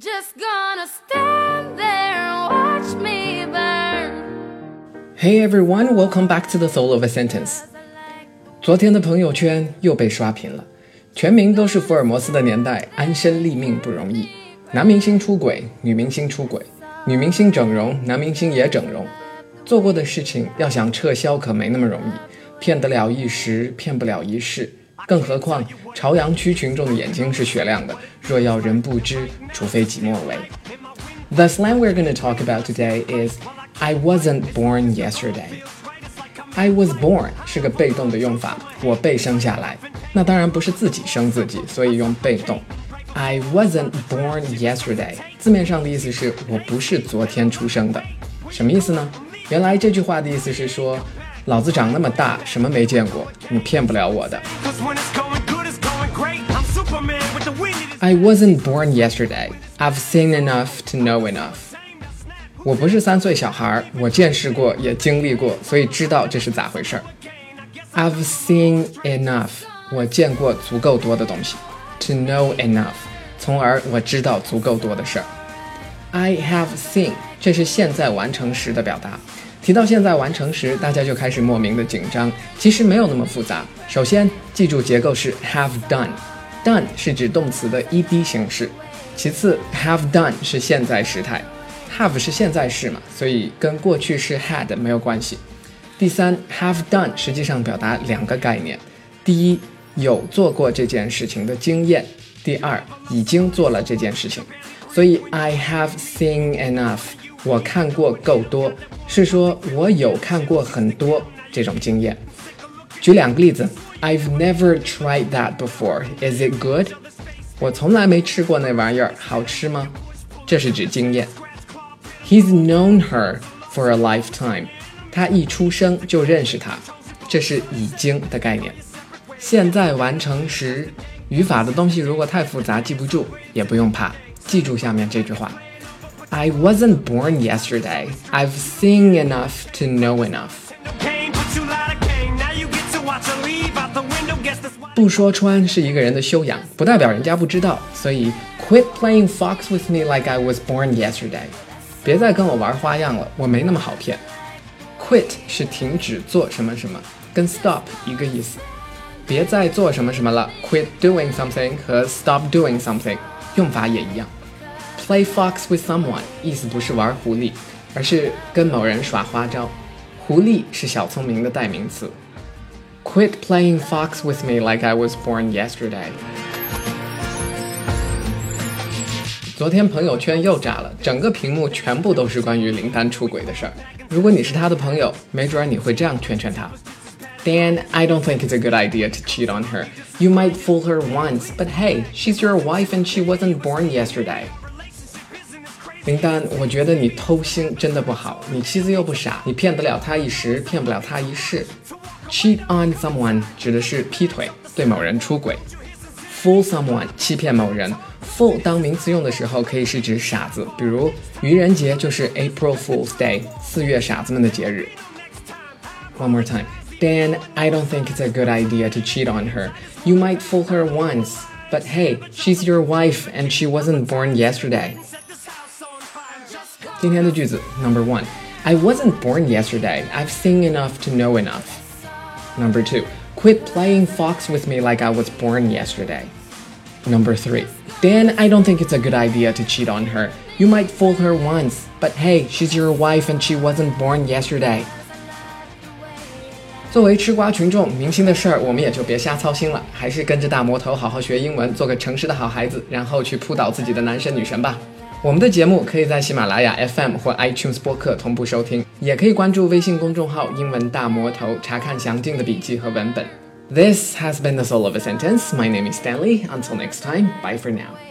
Just gonna stand there and watch me burn. Hey everyone, welcome back to the Soul of a Sentence。昨天的朋友圈又被刷屏了，全名都是福尔摩斯的年代，安身立命不容易。男明星出轨，女明星出轨，女明星整容，男明星也整容。做过的事情要想撤销可没那么容易，骗得了一时，骗不了一世。更何况朝阳区群众的眼睛是雪亮的，若要人不知，除非己莫为。The slang we're going to talk about today is I wasn't born yesterday. I was born 是个被动的用法，我被生下来。那当然不是自己生自己，所以用被动。I wasn't born yesterday 字面上的意思是我不是昨天出生的，什么意思呢？原来这句话的意思是说，老子长那么大什么没见过，你骗不了我的。I wasn't born yesterday. I've seen enough to know enough. 我不是三岁小孩，我见识过，也经历过，所以知道这是咋回事儿。I've seen enough. 我见过足够多的东西。To know enough，从而我知道足够多的事儿。I have seen，这是现在完成时的表达。 提到现在完成时，大家就开始莫名的紧张。其实没有那么复杂。首先，记住结构是 have done。done 是指动词的 ed 形式，其次 have done 是现在时态，have 是现在式嘛，所以跟过去式 had 没有关系。第三，have done 实际上表达两个概念：第一，有做过这件事情的经验；第二，已经做了这件事情。所以 I have seen enough，我看过够多，是说我有看过很多这种经验。举两个例子。I've never tried that before. Is it good? 我从来没吃过那玩意儿，好吃吗？这是指经验。He's known her for a lifetime. 他一出生就认识她，这是已经的概念。现在完成时，语法的东西如果太复杂记不住，也不用怕，记住下面这句话 ：I wasn't born yesterday. I've seen enough to know enough. 不说穿是一个人的修养，不代表人家不知道。所以，quit playing fox with me like I was born yesterday。别再跟我玩花样了，我没那么好骗。quit 是停止做什么什么，跟 stop 一个意思。别再做什么什么了，quit doing something 和 stop doing something 用法也一样。 Play fox with someone 意思不是玩狐狸，而是跟某人耍花招。狐狸是小聪明的代名词。Quit playing fox with me like I was born yesterday。昨天朋友圈又炸了，整个屏幕全部都是关于林丹出轨的事儿。如果你是他的朋友，没准你会这样劝劝他：Dan, I don't think it's a good idea to cheat on her. You might fool her once, but hey, she's your wife and she wasn't born yesterday. 林丹，我觉得你偷腥真的不好。你妻子又不傻，你骗得了她一时，骗不了她一世。Cheat on someone 指的是劈腿，对某人出轨。Fool someone 欺骗某人。Fool 当名词用的时候，可以是指傻子，比如愚人节就是 April Fool's Day，四月傻子们的节日。One more time. Dan, I don't think it's a good idea to cheat on her. You might fool her once, but hey, she's your wife and she wasn't born yesterday. 今天的句子 Number one. I wasn't born yesterday. I've seen enough to know enough. Number two, quit playing fox with me like I was born yesterday. Number three, Dan, I don't think it's a good idea to cheat on her. You might fool her once, but hey, she's your wife and she wasn't born yesterday. 作为吃瓜群众，明星的事儿我们也就别瞎操心了，还是跟着大魔头好好学英文，做个诚实的好孩子，然后去扑倒自己的男神女神吧。 我们的节目可以在喜马拉雅 FM 或 iTunes 播客同步收听，也可以关注微信公众号“英文大魔头”查看详尽的笔记和文本。This has been the soul of a sentence. My name is Stanley. Until next time, bye for now.